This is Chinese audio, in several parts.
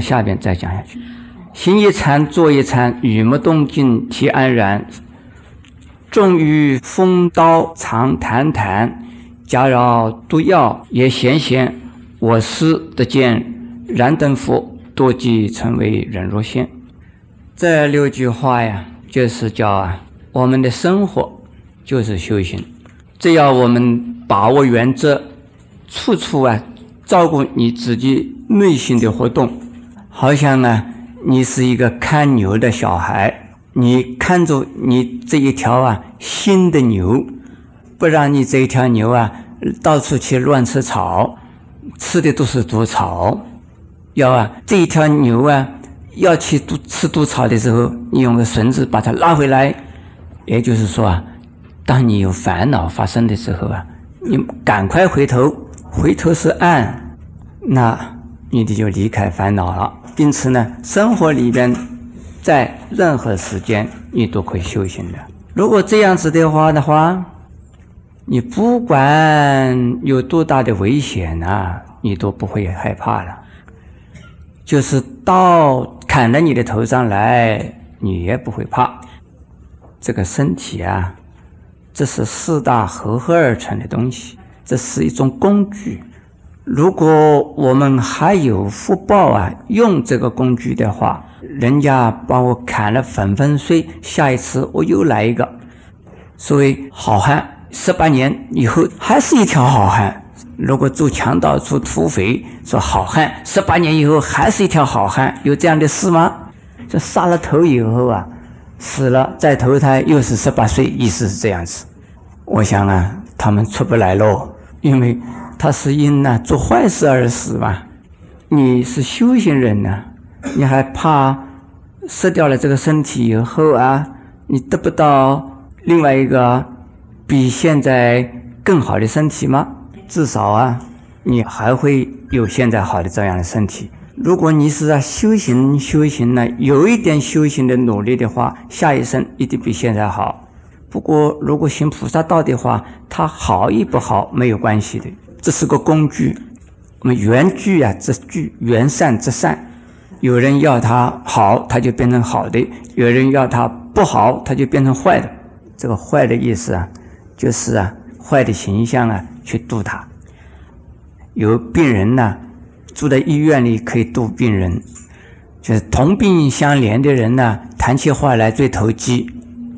下边再讲下去。行一禅，坐一禅，语不动静，体安然。重于风刀长谈谈，假饶毒药也闲闲。我师得见燃灯佛，多即成为人若仙。这六句话呀，就是叫啊，我们的生活就是修行，只要我们把握原则，处处啊照顾你自己内心的活动，好像呢，你是一个看牛的小孩，你看着你这一条啊新的牛，不让你这一条牛啊到处去乱吃草，吃的都是毒草，要啊这一条牛啊。要去毒吃毒草的时候，你用个绳子把它拉回来。也就是说啊，当你有烦恼发生的时候啊，你赶快回头，回头是岸，那你的就离开烦恼了。因此呢，生活里边，在任何时间你都可以修行的。如果这样子的话的话，你不管有多大的危险啊，你都不会害怕了。就是刀砍到你的头上来，你也不会怕。这个身体啊，这是四大合合而成的东西，这是一种工具。如果我们还有福报啊，用这个工具的话，人家把我砍了粉粉碎，下一次我又来一个。所谓好汉，十八年以后还是一条好汉。如果做强盗、做土匪，说好汉，十八年以后还是一条好汉，有这样的事吗？这杀了头以后啊，死了再投胎又是十八岁，意思是这样子。我想啊，他们出不来喽，因为他是因呢做坏事而死嘛。你是修行人呢，你还怕失掉了这个身体以后啊，你得不到另外一个比现在更好的身体吗？至少啊，你还会有现在好的这样的身体。如果你是在修行修行呢，有一点修行的努力的话，下一生一定比现在好。不过如果行菩萨道的话，它好与不好没有关系的，这是个工具。我们缘聚啊，则聚；缘善则散。有人要它好，它就变成好的；有人要它不好，它就变成坏的。这个坏的意思啊，就是啊坏的形象啊。去度他，有病人呢，住在医院里可以度病人，就是同病相怜的人呢，谈起话来最投机，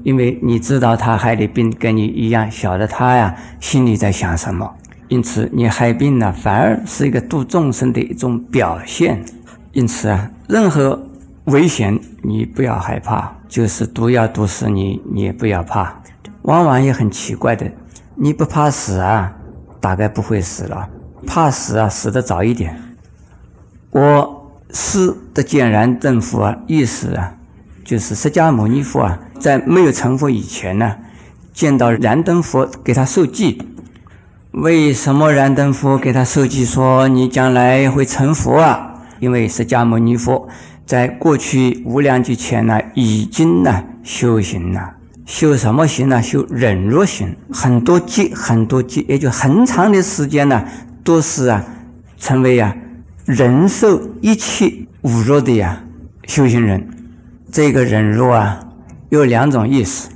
因为你知道他害的病跟你一样，晓得他呀心里在想什么，因此你害病呢，反而是一个度众生的一种表现。因此啊，任何危险你不要害怕，就是毒药毒死你，你也不要怕。往往也很奇怪的，你不怕死啊？大概不会死了，怕死啊，死得早一点。我师的见燃灯佛啊，意思啊，就是释迦牟尼佛啊，在没有成佛以前呢，见到燃灯佛给他受记。为什么燃灯佛给他受记说你将来会成佛啊？因为释迦牟尼佛在过去无量劫前呢，已经呢修行了。修什么行呢？修忍辱行，很多劫，很多劫，也就很长的时间呢，都是啊，成为啊，忍受一切侮辱的呀修行人。这个忍辱啊，有两种意思，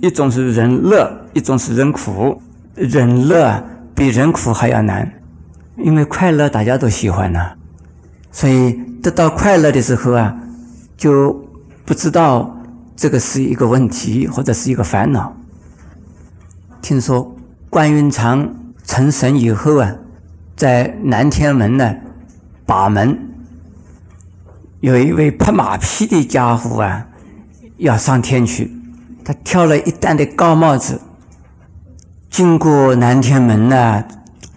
一种是忍乐，一种是忍苦。忍乐比人苦还要难，因为快乐大家都喜欢呐，所以得到快乐的时候啊，就不知道。这个是一个问题，或者是一个烦恼。听说关云长成神以后啊，在南天门呢把门，有一位拍马屁的家伙啊，要上天去，他挑了一担的高帽子，经过南天门呢，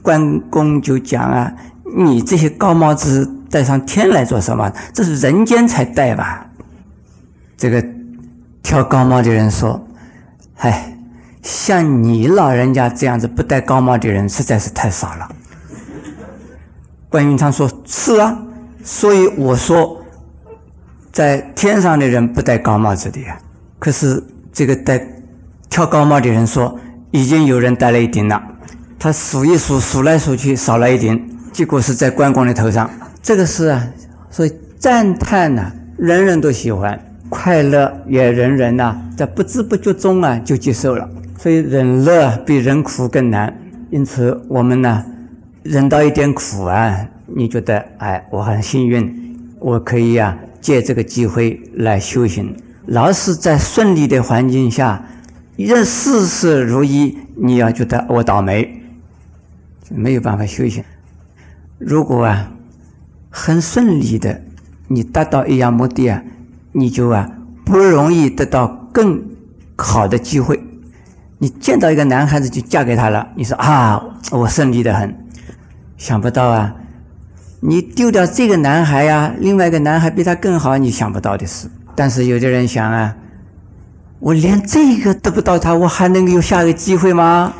关公就讲啊：“你这些高帽子戴上天来做什么？这是人间才戴吧？”这个。挑高帽的人说：“哎，像你老人家这样子不戴高帽的人实在是太少了。”关云长说：“是啊，所以我说，在天上的人不戴高帽子的呀。可是这个戴挑高帽的人说，已经有人戴了一顶了。他数一数，数来数去少了一顶，结果是在关公的头上。这个是啊，所以赞叹呢，人人都喜欢；快乐也人人呐，在不知不觉中啊就接受了。所以忍乐比忍苦更难。因此，我们呢，忍到一点苦啊，你觉得哎，我很幸运，我可以啊借这个机会来修行。老是在顺利的环境下，任事事如意，你要觉得我倒霉，没有办法修行。如果啊很顺利的，你达到一样目的啊，你就啊不容易得到更好的机会。你见到一个男孩子就嫁给他了，你说啊，我顺利的很。想不到啊，你丢掉这个男孩呀，另外一个男孩比他更好，你想不到的事。但是有的人想啊，我连这个得不到他，我还能有下一个机会吗？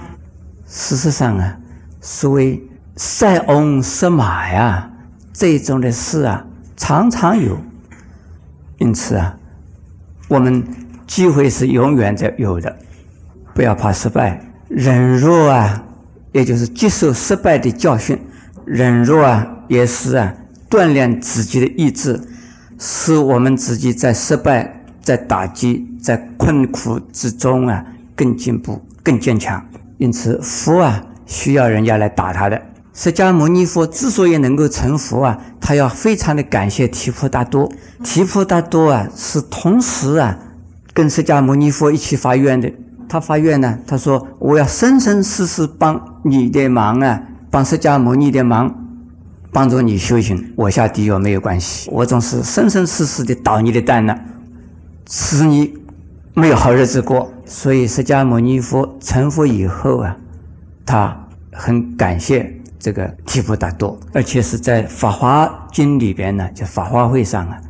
事实上啊，所谓塞翁失马呀，这种的事啊，常常有。因此啊，我们机会是永远在有的。不要怕失败，忍弱啊，也就是接受失败的教训。忍弱啊，也是啊，锻炼自己的意志，使我们自己在失败、在打击、在困苦之中啊，更进步、更坚强。因此，佛啊，需要人家来打他的。释迦牟尼佛之所以能够成佛啊，他要非常的感谢提婆达多。提婆达多啊，是同时啊，跟释迦牟尼佛一起发愿的。他发愿呢，他说：“我要生生世世帮你的忙啊，帮释迦牟尼的忙，帮助你修行。我下地狱没有关系，我总是生生世世的捣你的蛋呢，使你没有好日子过。所以释迦牟尼佛成佛以后啊，他很感谢这个提婆达多，而且是在《法华经》里边呢，就法华会上啊，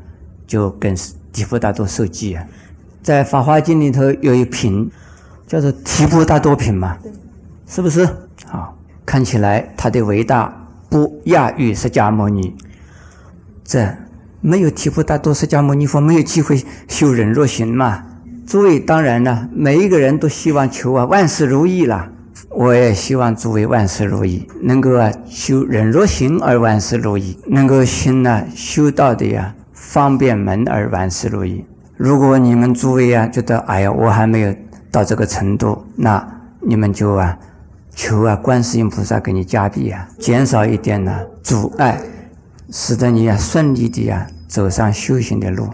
就跟提婆达多受记啊，在《法华经》里头有一品。”叫做提婆达多品嘛，是不是？好，看起来他的伟大不亚于释迦牟尼。这没有提婆达多，释迦牟尼佛没有机会修忍若行嘛？诸位当然呢，每一个人都希望求啊万事如意啦。我也希望诸位万事如意，能够啊修忍若行而万事如意，能够行呢修道的呀方便门而万事如意。如果你们诸位啊觉得哎呀我还没有。到这个程度，那你们就啊，求啊，观世音菩萨给你加庇啊，减少一点呢阻碍，使得你啊顺利的呀走上修行的路。